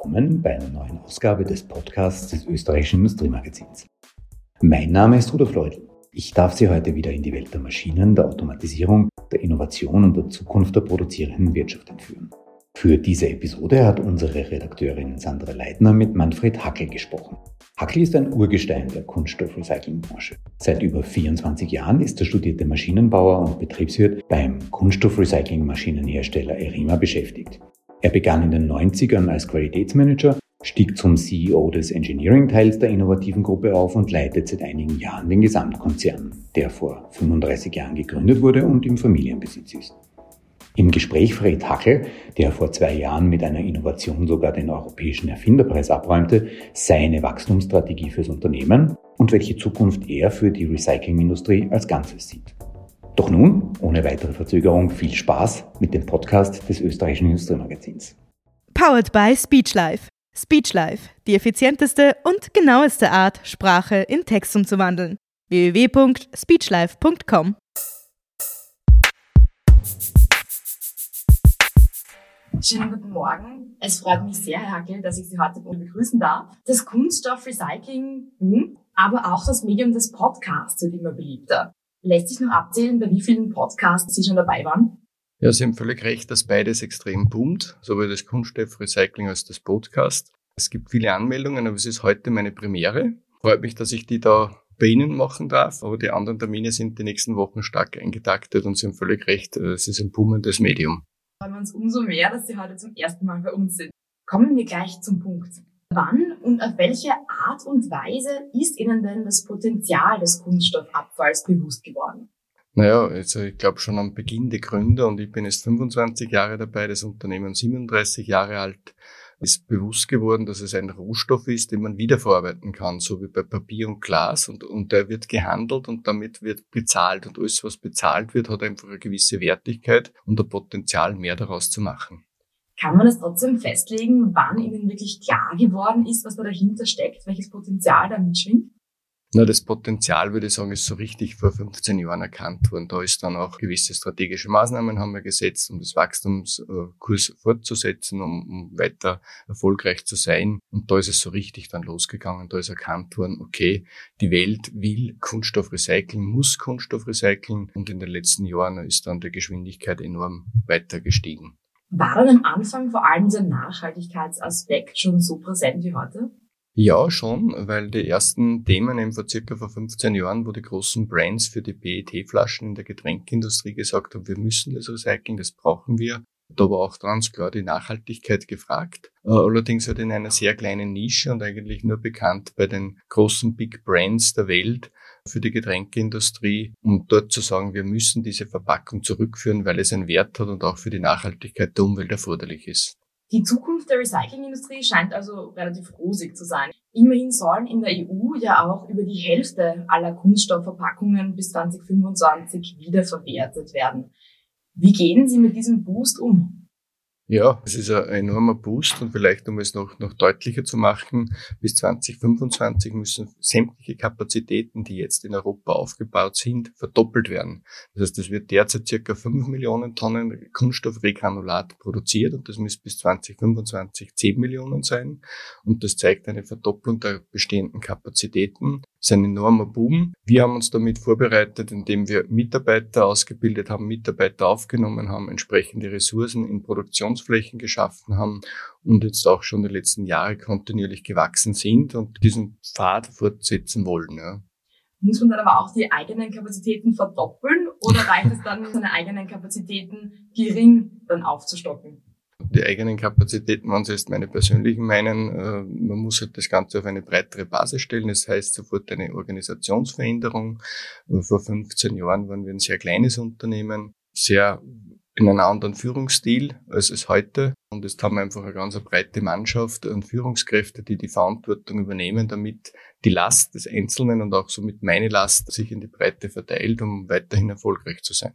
willkommen bei einer neuen Ausgabe des Podcasts des österreichischen Industriemagazins. Mein Name ist Rudolf Leutl. Ich darf Sie heute wieder in die Welt der Maschinen, der Automatisierung, der Innovation und der Zukunft der produzierenden Wirtschaft entführen. Für diese Episode hat unsere Redakteurin Sandra Leitner mit Manfred Hackel gesprochen. Hackel ist ein Urgestein der Kunststoffrecyclingbranche. Seit über 24 Jahren ist der studierte Maschinenbauer und Betriebswirt beim Kunststoffrecyclingmaschinenhersteller Erima beschäftigt. Er begann in den 90ern als Qualitätsmanager, stieg zum CEO des Engineering-Teils der innovativen Gruppe auf und leitet seit einigen Jahren den Gesamtkonzern, der vor 35 Jahren gegründet wurde und im Familienbesitz ist. Im Gespräch Fred Hackel, der vor zwei Jahren mit einer Innovation sogar den Europäischen Erfinderpreis abräumte, seine Wachstumsstrategie fürs Unternehmen und welche Zukunft er für die Recyclingindustrie als Ganzes sieht. Doch nun, ohne weitere Verzögerung, viel Spaß mit dem Podcast des österreichischen Industriemagazins. Powered by Speechlife. Speechlife, die effizienteste und genaueste Art, Sprache in Text umzuwandeln. www.speechlife.com Schönen guten Morgen. Es freut mich sehr, Herr Hackel, dass ich Sie heute begrüßen darf. Das Kunststoffrecycling boomt, aber auch das Medium des Podcasts wird immer beliebter. Lässt sich noch abzählen, bei wie vielen Podcasts Sie schon dabei waren? Ja, Sie haben völlig recht, dass beides extrem boomt, sowohl das Kunststoffrecycling als das Podcast. Es gibt viele Anmeldungen, aber es ist heute meine Premiere. Freut mich, dass ich die da bei Ihnen machen darf, aber die anderen Termine sind die nächsten Wochen stark eingetaktet und Sie haben völlig recht, es ist ein boomendes Medium freuen wir uns umso mehr, dass Sie heute zum ersten Mal bei uns sind. Kommen wir gleich zum Punkt. Wann und auf welche Art und Weise ist Ihnen denn das Potenzial des Kunststoffabfalls bewusst geworden? Naja, also ich glaube schon am Beginn der Gründer und ich bin jetzt 25 Jahre dabei, das Unternehmen 37 Jahre alt ist bewusst geworden, dass es ein Rohstoff ist, den man wiederverarbeiten kann, so wie bei Papier und Glas. Und, und der wird gehandelt und damit wird bezahlt. Und alles, was bezahlt wird, hat einfach eine gewisse Wertigkeit und ein Potenzial, mehr daraus zu machen. Kann man es trotzdem festlegen, wann Ihnen wirklich klar geworden ist, was da dahinter steckt, welches Potenzial da mitschwingt? Na, das Potenzial, würde ich sagen, ist so richtig vor 15 Jahren erkannt worden. Da ist dann auch gewisse strategische Maßnahmen haben wir gesetzt, um das Wachstumskurs fortzusetzen, um, um weiter erfolgreich zu sein. Und da ist es so richtig dann losgegangen. Da ist erkannt worden, okay, die Welt will Kunststoff recyceln, muss Kunststoff recyceln. Und in den letzten Jahren ist dann die Geschwindigkeit enorm weiter gestiegen. War dann am Anfang vor allem dieser Nachhaltigkeitsaspekt schon so präsent wie heute? Ja, schon, weil die ersten Themen eben vor circa vor 15 Jahren, wo die großen Brands für die PET-Flaschen in der Getränkindustrie gesagt haben, wir müssen das recyceln, das brauchen wir. Da war auch ganz klar die Nachhaltigkeit gefragt. Äh, allerdings halt in einer sehr kleinen Nische und eigentlich nur bekannt bei den großen Big Brands der Welt für die Getränkeindustrie, um dort zu sagen, wir müssen diese Verpackung zurückführen, weil es einen Wert hat und auch für die Nachhaltigkeit der Umwelt erforderlich ist. Die Zukunft der Recyclingindustrie scheint also relativ rosig zu sein. Immerhin sollen in der EU ja auch über die Hälfte aller Kunststoffverpackungen bis 2025 wiederverwertet werden. Wie gehen Sie mit diesem Boost um? Ja, es ist ein enormer Boost und vielleicht, um es noch, noch deutlicher zu machen, bis 2025 müssen sämtliche Kapazitäten, die jetzt in Europa aufgebaut sind, verdoppelt werden. Das heißt, es wird derzeit circa 5 Millionen Tonnen Kunststoffregranulat produziert und das müsste bis 2025 10 Millionen sein. Und das zeigt eine Verdopplung der bestehenden Kapazitäten. Ist ein enormer Boom. Wir haben uns damit vorbereitet, indem wir Mitarbeiter ausgebildet haben, Mitarbeiter aufgenommen haben, entsprechende Ressourcen in Produktionsflächen geschaffen haben und jetzt auch schon die letzten Jahre kontinuierlich gewachsen sind und diesen Pfad fortsetzen wollen. Ja. Muss man dann aber auch die eigenen Kapazitäten verdoppeln oder reicht es dann, seine eigenen Kapazitäten gering dann aufzustocken? Die eigenen Kapazitäten, Sie jetzt meine persönlichen meinen, äh, man muss halt das Ganze auf eine breitere Basis stellen. Das heißt sofort eine Organisationsveränderung. Vor 15 Jahren waren wir ein sehr kleines Unternehmen, sehr in einem anderen Führungsstil als es heute. Und jetzt haben wir einfach eine ganz breite Mannschaft und Führungskräfte, die die Verantwortung übernehmen, damit die Last des Einzelnen und auch somit meine Last sich in die Breite verteilt, um weiterhin erfolgreich zu sein.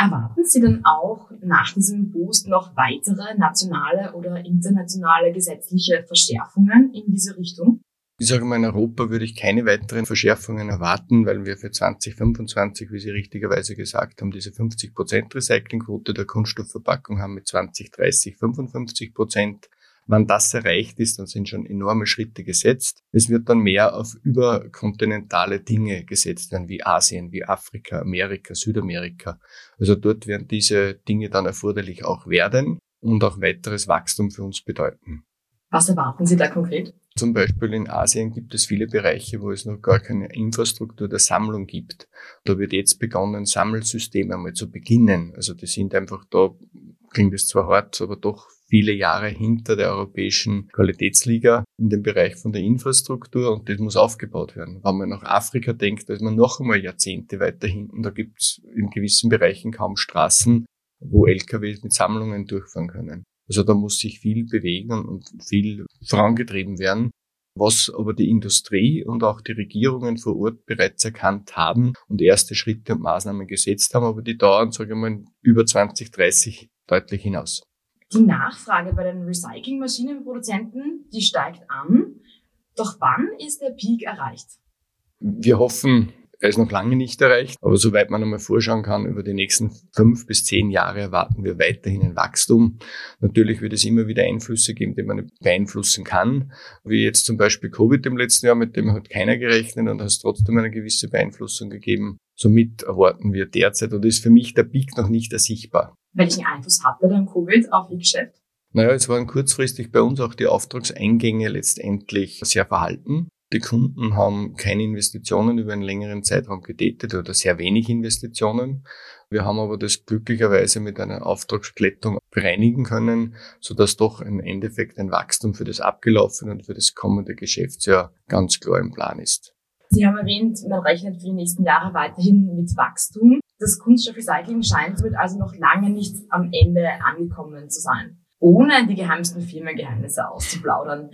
Erwarten Sie denn auch nach diesem Boost noch weitere nationale oder internationale gesetzliche Verschärfungen in diese Richtung? Ich sage mal, in Europa würde ich keine weiteren Verschärfungen erwarten, weil wir für 2025, wie Sie richtigerweise gesagt haben, diese 50% Recyclingquote der Kunststoffverpackung haben mit 2030 55% Wenn das erreicht ist, dann sind schon enorme Schritte gesetzt. Es wird dann mehr auf überkontinentale Dinge gesetzt werden, wie Asien, wie Afrika, Amerika, Südamerika. Also dort werden diese Dinge dann erforderlich auch werden und auch weiteres Wachstum für uns bedeuten. Was erwarten Sie da konkret? Zum Beispiel in Asien gibt es viele Bereiche, wo es noch gar keine Infrastruktur der Sammlung gibt. Da wird jetzt begonnen, Sammelsysteme einmal zu beginnen. Also die sind einfach da, klingt es zwar hart, aber doch viele Jahre hinter der europäischen Qualitätsliga in dem Bereich von der Infrastruktur und das muss aufgebaut werden. Wenn man nach Afrika denkt, da ist man noch einmal Jahrzehnte weiter hinten. Da gibt es in gewissen Bereichen kaum Straßen, wo LKWs mit Sammlungen durchfahren können. Also da muss sich viel bewegen und viel vorangetrieben werden, was aber die Industrie und auch die Regierungen vor Ort bereits erkannt haben und erste Schritte und Maßnahmen gesetzt haben, aber die dauern, sage ich mal, über 2030 deutlich hinaus. Die Nachfrage bei den Recyclingmaschinenproduzenten, die steigt an. Doch wann ist der Peak erreicht? Wir hoffen, er ist noch lange nicht erreicht, aber soweit man einmal vorschauen kann, über die nächsten fünf bis zehn Jahre erwarten wir weiterhin ein Wachstum. Natürlich wird es immer wieder Einflüsse geben, die man nicht beeinflussen kann, wie jetzt zum Beispiel Covid im letzten Jahr, mit dem hat keiner gerechnet und hat es trotzdem eine gewisse Beeinflussung gegeben. Somit erwarten wir derzeit, und ist für mich der Peak noch nicht ersichtbar. Welchen Einfluss hatte dann Covid auf Ihr Geschäft? Naja, es waren kurzfristig bei uns auch die Auftragseingänge letztendlich sehr verhalten. Die Kunden haben keine Investitionen über einen längeren Zeitraum getätigt oder sehr wenig Investitionen. Wir haben aber das glücklicherweise mit einer Auftragsklettung bereinigen können, sodass doch im Endeffekt ein Wachstum für das abgelaufene und für das kommende Geschäftsjahr ganz klar im Plan ist. Sie haben erwähnt, man rechnet für die nächsten Jahre weiterhin mit Wachstum. Das Kunststoffrecycling scheint somit also noch lange nicht am Ende angekommen zu sein. Ohne die geheimsten Firmengeheimnisse auszuplaudern.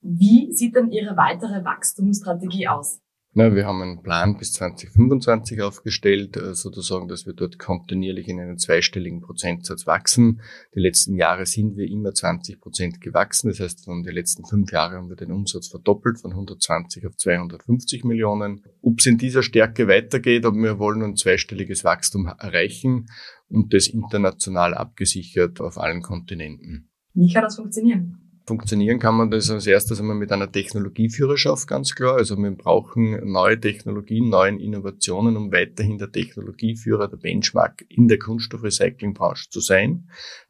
Wie sieht denn Ihre weitere Wachstumsstrategie aus? Na, wir haben einen Plan bis 2025 aufgestellt, äh, sozusagen, dass wir dort kontinuierlich in einen zweistelligen Prozentsatz wachsen. Die letzten Jahre sind wir immer 20 Prozent gewachsen. Das heißt, von den letzten fünf Jahren haben wir den Umsatz verdoppelt von 120 auf 250 Millionen. Ob es in dieser Stärke weitergeht, aber wir wollen ein zweistelliges Wachstum erreichen und das international abgesichert auf allen Kontinenten. Wie kann das funktionieren? Funktionieren kann man das als erstes einmal mit einer Technologieführerschaft, ganz klar. Also wir brauchen neue Technologien, neuen Innovationen, um weiterhin der Technologieführer, der Benchmark in der Kunststoffrecyclingbranche zu sein.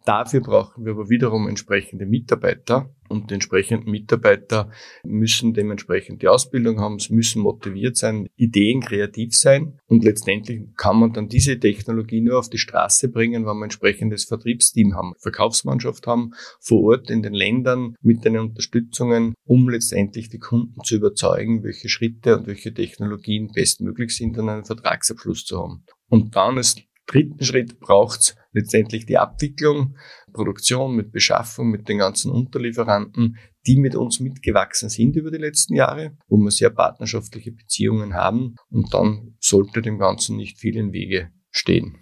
Dafür brauchen wir aber wiederum entsprechende Mitarbeiter und die entsprechenden Mitarbeiter müssen dementsprechend die Ausbildung haben, müssen motiviert sein, Ideen kreativ sein und letztendlich kann man dann diese Technologie nur auf die Straße bringen, wenn wir ein entsprechendes Vertriebsteam haben, Verkaufsmannschaft haben, vor Ort in den Ländern mit den Unterstützungen, um letztendlich die Kunden zu überzeugen, welche Schritte und welche Technologien bestmöglich sind, um einen Vertragsabschluss zu haben. Und dann ist dritten Schritt braucht es letztendlich die Abwicklung, Produktion mit Beschaffung, mit den ganzen Unterlieferanten, die mit uns mitgewachsen sind über die letzten Jahre, wo wir sehr partnerschaftliche Beziehungen haben und dann sollte dem Ganzen nicht viel im Wege stehen.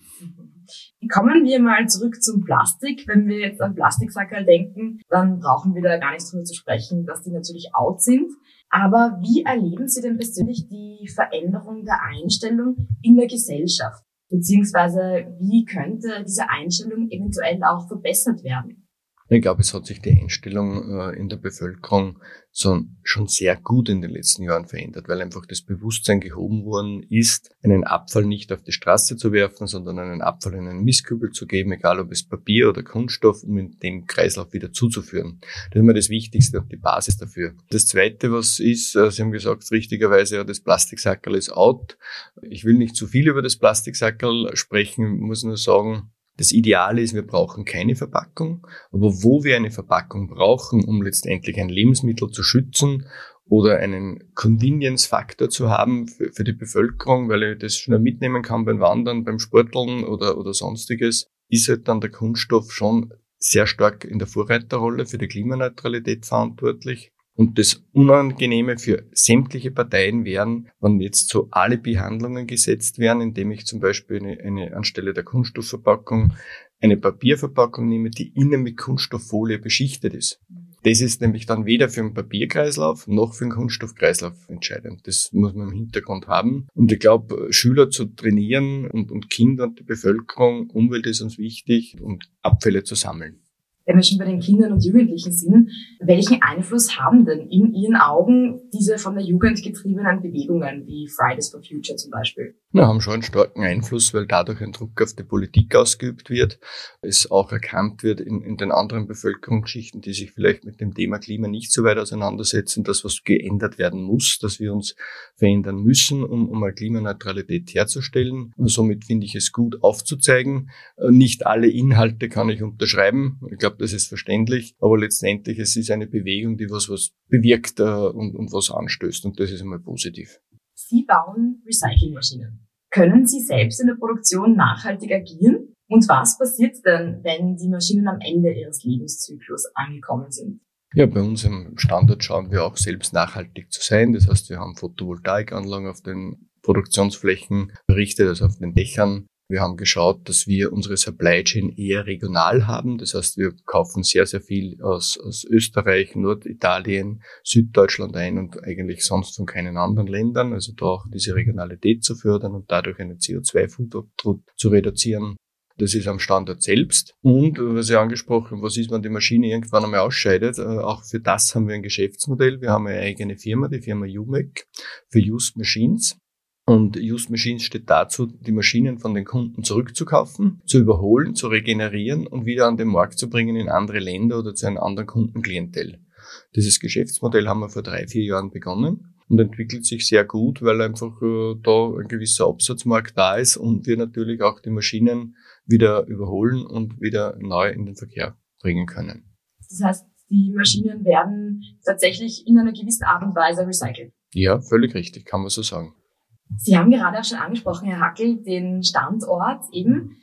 Kommen wir mal zurück zum Plastik. Wenn wir jetzt an Plastiksackerl denken, dann brauchen wir da gar nicht drüber zu sprechen, dass die natürlich out sind. Aber wie erleben Sie denn persönlich die Veränderung der Einstellung in der Gesellschaft? Beziehungsweise wie könnte diese Einstellung eventuell auch verbessert werden? Ich glaube, es hat sich die Einstellung äh, in der Bevölkerung schon sehr gut in den letzten Jahren verändert, weil einfach das Bewusstsein gehoben worden ist, einen Abfall nicht auf die Straße zu werfen, sondern einen Abfall in einen Mistkübel zu geben, egal ob es Papier oder Kunststoff, um in dem Kreislauf wieder zuzuführen. Das ist mir das Wichtigste und die Basis dafür. Das Zweite, was ist, äh, Sie haben gesagt, richtigerweise, ja, das Plastiksackerl ist out. Ich will nicht zu viel über das Plastiksackerl sprechen, muss nur sagen, das Ideale ist, wir brauchen keine Verpackung, aber wo wir eine Verpackung brauchen, um letztendlich ein Lebensmittel zu schützen oder einen Convenience-Faktor zu haben für, für, die Bevölkerung, weil ich das schnell mitnehmen kann beim Wandern, beim Sporteln oder, oder sonstiges, ist halt dann der Kunststoff schon sehr stark in der Vorreiterrolle für die Klimaneutralität verantwortlich. Und das Unangenehme für sämtliche Parteien wären, wenn jetzt so Alibi-Handlungen gesetzt wären, indem ich zum Beispiel eine, eine anstelle der Kunststoffverpackung eine Papierverpackung nehme, die innen mit Kunststofffolie beschichtet ist. Das ist nämlich dann weder für den Papierkreislauf noch für den Kunststoffkreislauf entscheidend. Das muss man im Hintergrund haben. Und ich glaube, Schüler zu trainieren und, und Kinder und die Bevölkerung, Umwelt ist uns wichtig und Abfälle zu sammeln. Wenn wir schon bei den Kindern und Jugendlichen sind, welchen Einfluss haben denn in Ihren Augen diese von der Jugend getriebenen Bewegungen wie Fridays for Future zum Beispiel? Wir haben schon einen starken Einfluss, weil dadurch ein Druck auf die Politik ausgeübt wird. Es auch erkannt wird in, in den anderen Bevölkerungsschichten, die sich vielleicht mit dem Thema Klima nicht so weit auseinandersetzen, dass was geändert werden muss, dass wir uns verändern müssen, um, um eine Klimaneutralität herzustellen. Und somit finde ich es gut aufzuzeigen. Nicht alle Inhalte kann ich unterschreiben. Ich glaube, das ist verständlich. Aber letztendlich, es ist eine Bewegung, die was, was bewirkt äh, und, und was anstößt. Und das ist einmal positiv. Sie bauen Recyclingmaschinen. Können Sie selbst in der Produktion nachhaltig agieren? Und was passiert denn, wenn die Maschinen am Ende ihres Lebenszyklus angekommen sind? Ja, bei uns im Standort schauen wir auch selbst nachhaltig zu sein. Das heißt, wir haben Photovoltaikanlagen auf den Produktionsflächen errichtet, also auf den Dächern. Wir haben geschaut, dass wir unsere Supply Chain eher regional haben. Das heißt, wir kaufen sehr, sehr viel aus, aus Österreich, Norditalien, Süddeutschland ein und eigentlich sonst von keinen anderen Ländern. Also da auch diese Regionalität zu fördern und dadurch einen CO2-Fußabdruck zu reduzieren. Das ist am Standort selbst. Und, was ich angesprochen was ist, wenn die Maschine irgendwann einmal ausscheidet? Äh, auch für das haben wir ein Geschäftsmodell. Wir haben eine eigene Firma, die Firma UMEC für Used Machines. Und Used Machines steht dazu, die Maschinen von den Kunden zurückzukaufen, zu überholen, zu regenerieren und wieder an den Markt zu bringen in andere Länder oder zu einem anderen Kundenklientel. Dieses Geschäftsmodell haben wir vor drei, vier Jahren begonnen und entwickelt sich sehr gut, weil einfach äh, da ein gewisser Absatzmarkt da ist und wir natürlich auch die Maschinen wieder überholen und wieder neu in den Verkehr bringen können. Das heißt, die Maschinen werden tatsächlich in einer gewissen Art und Weise recycelt. Ja, völlig richtig, kann man so sagen. Sie haben gerade auch schon angesprochen, Herr Hackel, den Standort eben.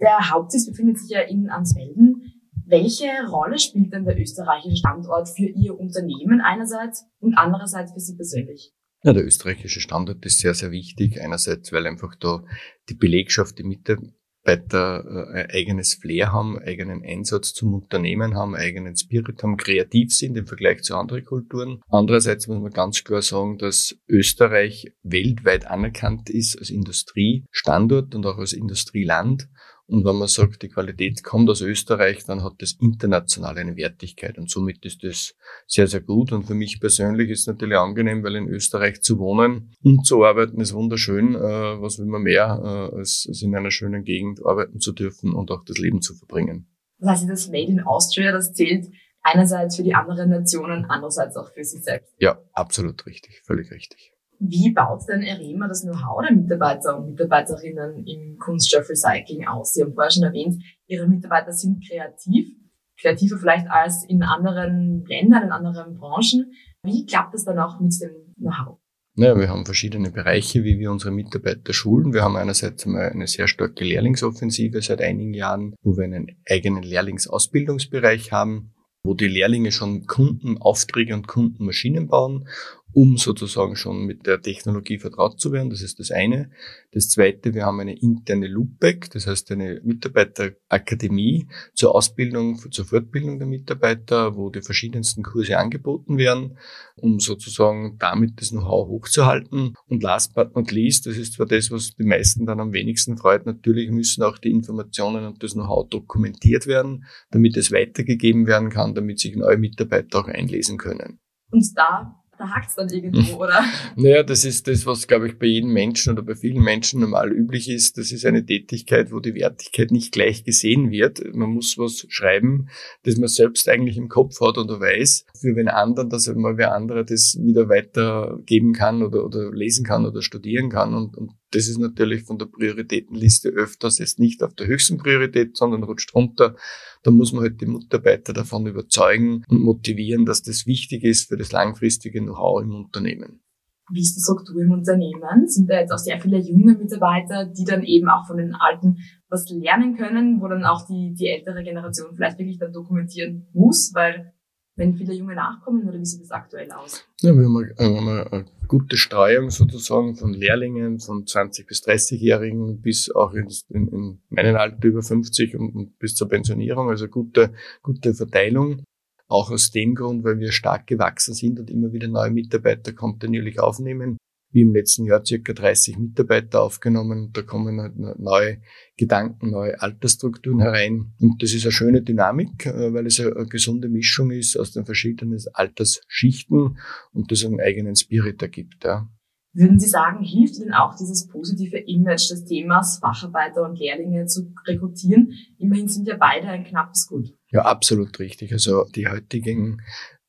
Der Hauptsitz befindet sich ja in Ansfelden. Welche Rolle spielt denn der österreichische Standort für Ihr Unternehmen einerseits und andererseits für Sie persönlich? Ja, der österreichische Standort ist sehr, sehr wichtig. Einerseits, weil einfach da die Belegschaft, die Mitarbeiter Mitarbeiter äh, ein eigenes Flair haben, eigenen Einsatz zum Unternehmen haben, eigenen Spirit haben, kreativ sind im Vergleich zu anderen Kulturen. Andererseits muss man ganz klar sagen, dass Österreich weltweit anerkannt ist als Industriestandort und auch als Industrieland und wenn man sagt, die Qualität kommt aus Österreich, dann hat das international eine Wertigkeit. Und somit ist das sehr, sehr gut. Und für mich persönlich ist es natürlich angenehm, weil in Österreich zu wohnen und zu arbeiten ist wunderschön. Äh, was will man mehr, äh, als, in einer schönen Gegend arbeiten zu dürfen und auch das Leben zu verbringen. Das heißt, das Made in Austria, das zählt einerseits für die anderen Nationen, andererseits auch für sich selbst. Ja, absolut richtig, völlig richtig. Wie baut denn EREMA das Know-how der Mitarbeiter und Mitarbeiterinnen im Kunststoffrecycling aus? Sie haben vorher schon erwähnt, Ihre Mitarbeiter sind kreativ, kreativer vielleicht als in anderen Ländern, in anderen Branchen. Wie klappt das dann auch mit dem Know-how? Naja, wir haben verschiedene Bereiche, wie wir unsere Mitarbeiter schulen. Wir haben einerseits einmal eine sehr starke Lehrlingsoffensive seit einigen Jahren, wo wir einen eigenen Lehrlingsausbildungsbereich haben, wo die Lehrlinge schon Kundenaufträge und Kundenmaschinen bauen um sozusagen schon mit der Technologie vertraut zu werden. Das ist das eine. Das zweite, wir haben eine interne Loopback, das heißt eine Mitarbeiterakademie zur Ausbildung, zur Fortbildung der Mitarbeiter, wo die verschiedensten Kurse angeboten werden, um sozusagen damit das Know-how hochzuhalten. Und last but not least, das ist zwar das, was die meisten dann am wenigsten freut, natürlich müssen auch die Informationen und das Know-how dokumentiert werden, damit es weitergegeben werden kann, damit sich neue Mitarbeiter auch einlesen können. Und da da hakt's dann irgendwo, oder? Naja, das ist das, was, glaube ich, bei jedem Menschen oder bei vielen Menschen normal üblich ist. Das ist eine Tätigkeit, wo die Wertigkeit nicht gleich gesehen wird. Man muss was schreiben, das man selbst eigentlich im Kopf hat oder weiß, für wen anderen, dass mal wer andere das wieder weitergeben kann oder, oder lesen kann oder studieren kann. Und, und das ist natürlich von der Prioritätenliste öfters jetzt nicht auf der höchsten Priorität, sondern rutscht runter. Da muss man halt die Mitarbeiter davon überzeugen und motivieren, dass das wichtig ist für das langfristige Know-how im Unternehmen. Wie ist die Struktur im Unternehmen? Sind da jetzt auch sehr viele junge Mitarbeiter, die dann eben auch von den Alten was lernen können, wo dann auch die, die ältere Generation vielleicht wirklich dann dokumentieren muss, weil wenn viele Junge nachkommen oder wie sieht das aktuell aus? Ja, wir haben eine, eine gute Streuung sozusagen von Lehrlingen, von 20 bis 30-Jährigen bis auch in, in, in meinen Alter über 50 und, und bis zur Pensionierung, also gute, gute Verteilung. Auch aus dem Grund, weil wir stark gewachsen sind und immer wieder neue Mitarbeiter kontinuierlich aufnehmen. Wie im letzten Jahr circa 30 Mitarbeiter aufgenommen. Da kommen halt neue Gedanken, neue Altersstrukturen herein. Und das ist eine schöne Dynamik, äh, weil es eine, gesunde Mischung ist aus den verschiedenen Altersschichten und das einen eigenen Spirit ergibt. Ja. Würden Sie sagen, hilft Ihnen auch dieses positive Image des Themas Facharbeiter und Lehrlinge zu rekrutieren? Immerhin sind ja beide ein knappes Gut. Ja, absolut richtig. Also die heutigen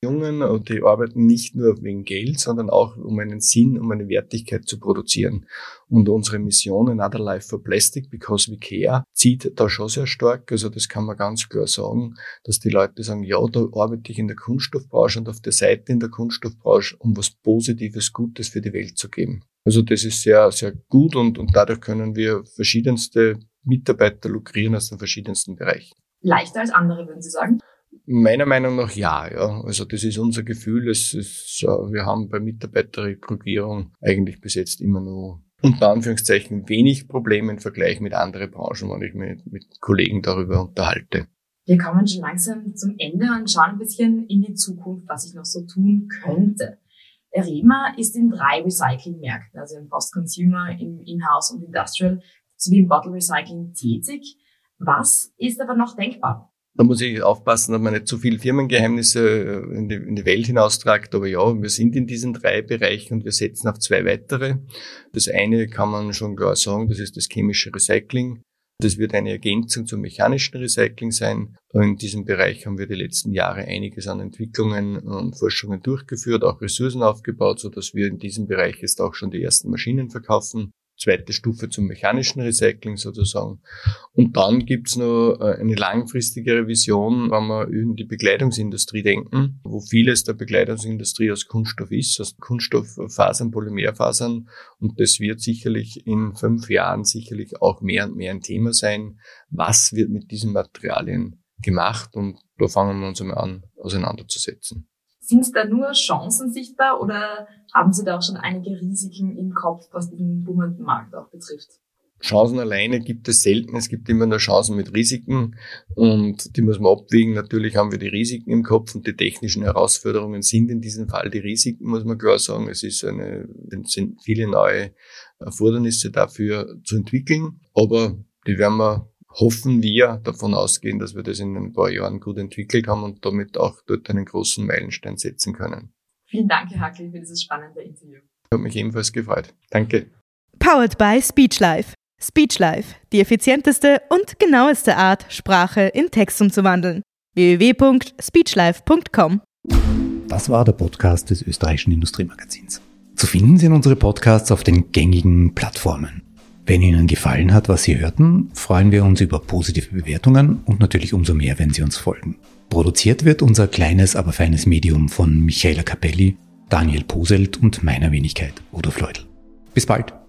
Jungen und die arbeiten nicht nur wegen Geld, sondern auch um einen Sinn, um eine Wertigkeit zu produzieren. Und unsere Mission Another Life for Plastic Because We Care zieht da schon sehr stark. Also das kann man ganz klar sagen, dass die Leute sagen, ja, da arbeite ich in der Kunststoffbranche und auf der Seite in der Kunststoffbranche, um was Positives, Gutes für die Welt zu geben. Also das ist sehr, sehr gut und, und dadurch können wir verschiedenste Mitarbeiter lukrieren aus den verschiedensten Bereichen. Leichter als andere, würden Sie sagen? Meiner Meinung nach ja, ja. Also das ist unser Gefühl. Es ist, wir haben bei Mitarbeiterrekrutierung eigentlich bis jetzt immer nur unter Anführungszeichen wenig Probleme im Vergleich mit anderen Branchen, wenn ich mich mit Kollegen darüber unterhalte. Wir kommen schon langsam zum Ende und schauen ein bisschen in die Zukunft, was ich noch so tun könnte. Rema ist in drei Recyclingmärkten, also im Post-Consumer, im In-House und Industrial, sowie im Bottle Recycling tätig. Was ist aber noch denkbar? Da muss ich aufpassen, dass man nicht zu viel Firmengeheimnisse äh, in die, in die Welt hinaustragt. Aber ja, wir sind in diesen drei Bereichen und wir setzen auf zwei weitere. Das eine kann man schon klar sagen, das ist das chemische Recycling. Das wird eine Ergänzung zum mechanischen Recycling sein. In diesem Bereich haben wir die letzten Jahre einiges an Entwicklungen und Forschungen durchgeführt, auch Ressourcen aufgebaut, so dass wir in diesem Bereich jetzt auch schon die ersten Maschinen verkaufen zweite Stufe zum mechanischen Recycling sozusagen. Und dann gibt's noch äh, eine langfristigere Vision, wenn wir in die Bekleidungsindustrie denken, wo vieles der Bekleidungsindustrie aus Kunststoff ist, aus Kunststofffasern, Polymerfasern. Und das wird sicherlich in fünf Jahren sicherlich auch mehr und mehr ein Thema sein. Was wird mit diesen Materialien gemacht? Und da fangen wir uns einmal an, auseinanderzusetzen. Sind da nur Chancen sichtbar oder haben Sie da auch schon einige Risiken im Kopf, was diesen boomenden Markt auch betrifft? Chancen alleine gibt es selten. Es gibt immer nur Chancen mit Risiken und die muss man abwägen. Natürlich haben wir die Risiken im Kopf und die technischen Herausforderungen sind in diesem Fall die Risiken, muss man klar sagen. Es ist eine, es sind viele neue Erfordernisse dafür zu entwickeln, aber die werden wir hoffen wir davon ausgehen, dass wir das in ein paar Jahren gut entwickelt haben und damit auch dort einen großen Meilenstein setzen können. Vielen Dank, Herr Hackel, für dieses spannende Interview. Hat mich ebenfalls gefreut. Danke. Powered by SpeechLife. SpeechLife, die effizienteste und genaueste Art, Sprache in Text umzuwandeln. www.speechlife.com Das war der Podcast des österreichischen Industriemagazins. Zu finden sind unsere Podcasts auf den gängigen Plattformen. Wenn Ihnen gefallen hat, was Sie hörten, freuen wir uns über positive Bewertungen und natürlich umso mehr, wenn Sie uns folgen. Produziert wird unser kleines, aber feines Medium von Michaela Capelli, Daniel Poselt und meiner Wenigkeit, Udo Fleudel. Bis bald!